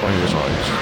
by your eyes.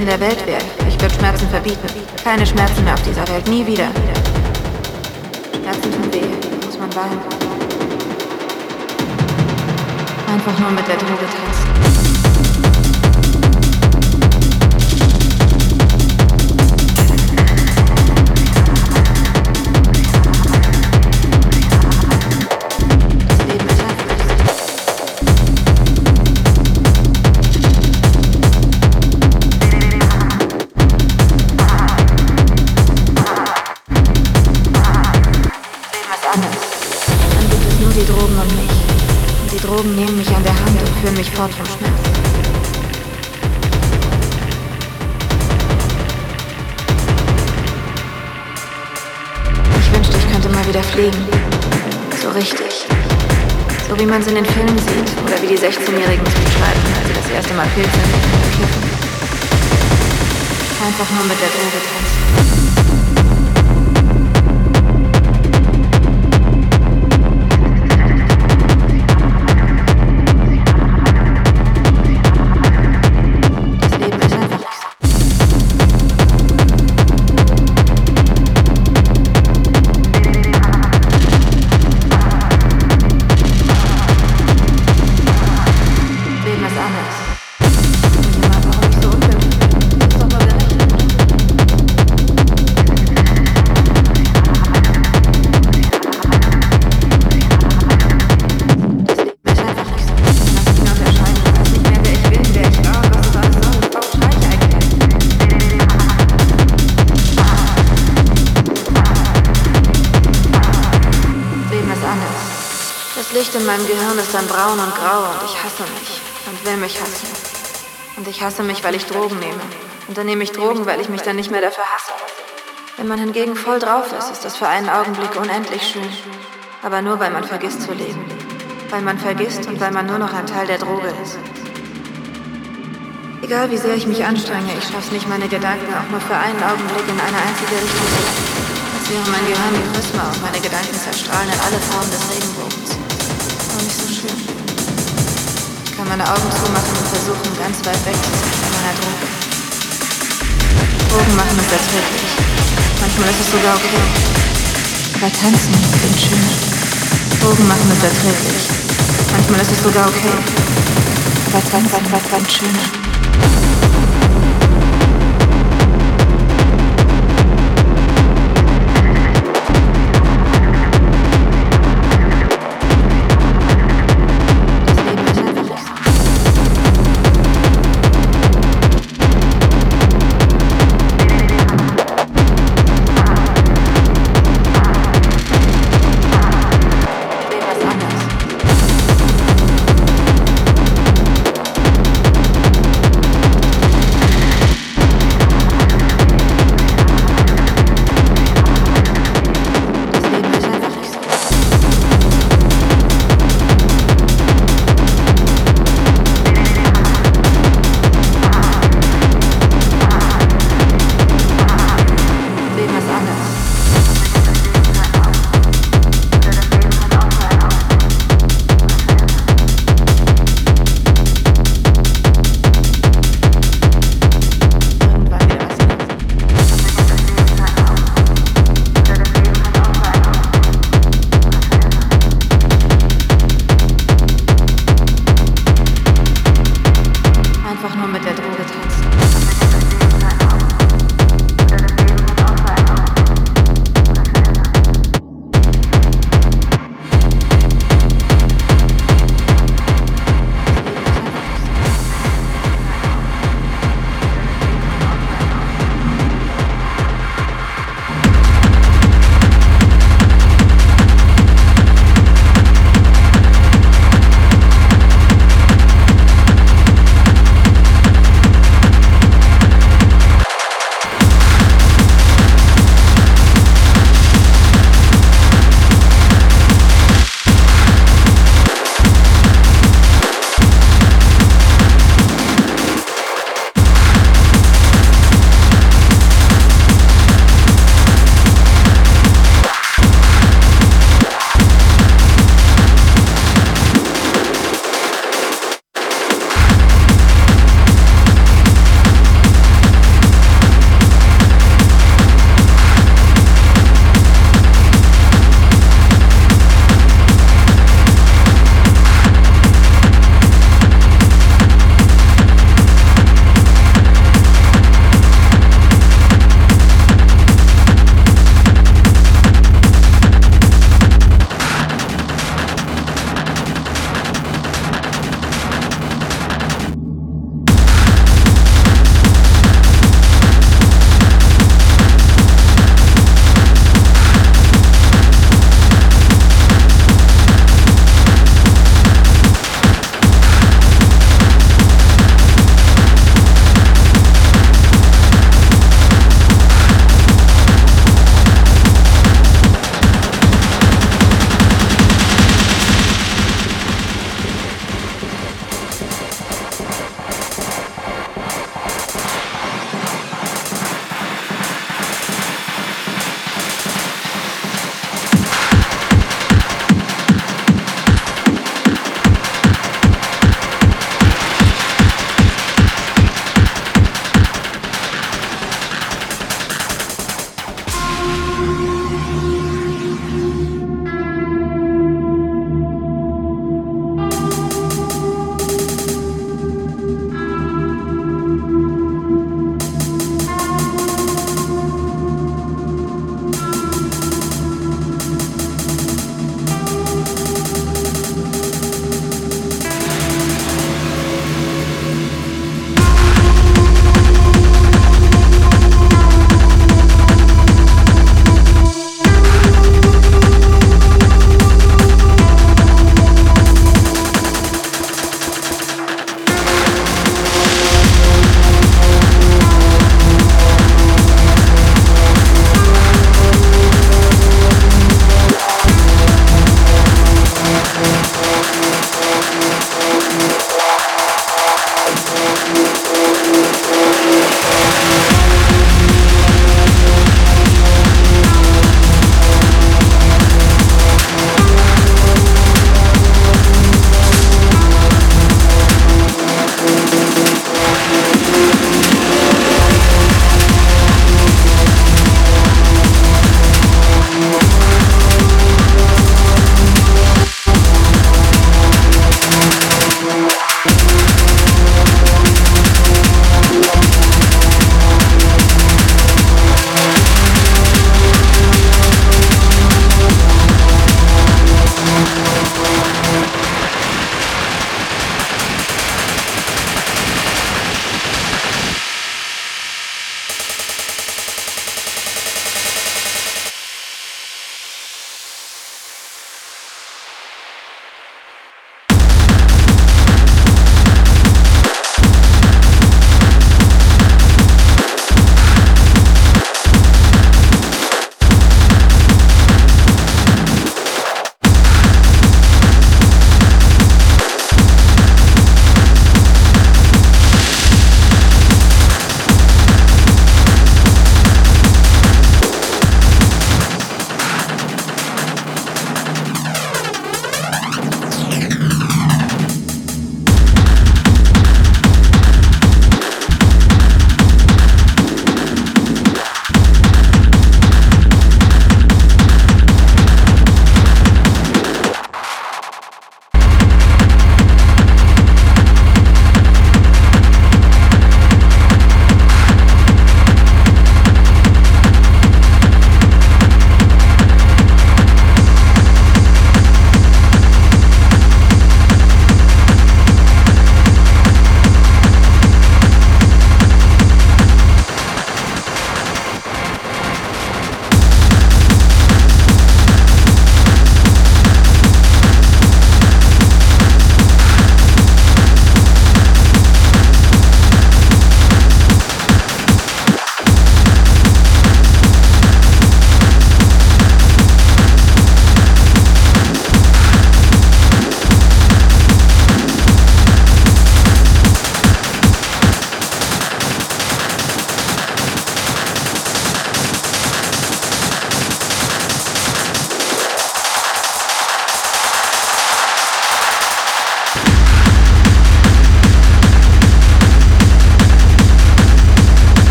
Präsidentin der Welt wäre, ich würde Schmerzen verbieten. Keine Schmerzen mehr auf dieser Welt, nie wieder. In meinem Gehirn ist dann braun und grau und ich hasse mich und will mich hassen. Und ich hasse mich, weil ich Drogen nehme. Und dann nehme ich Drogen, weil ich mich dann nicht mehr dafür hasse. Wenn man hingegen voll drauf ist, ist das für einen Augenblick unendlich schön. Aber nur, weil man vergisst zu leben. Weil man vergisst und weil man nur noch ein Teil der Droge ist. Egal wie sehr ich mich anstrenge, ich schaff's nicht, meine Gedanken auch nur für einen Augenblick in eine einzige Richtung zu lenken. Als wäre mein Gehirn wie Prisma und meine Gedanken zerstrahlen in alle Formen des Regenbogens. Meine Augen zumachen und versuchen, ganz weit weg zu sein von meiner Droge. Drogen machen es erträglich. Manchmal ist es sogar okay. Aber tanzen klingt schöner. Drogen machen es erträglich. Manchmal ist es sogar okay. Aber tanzen klingt schöner.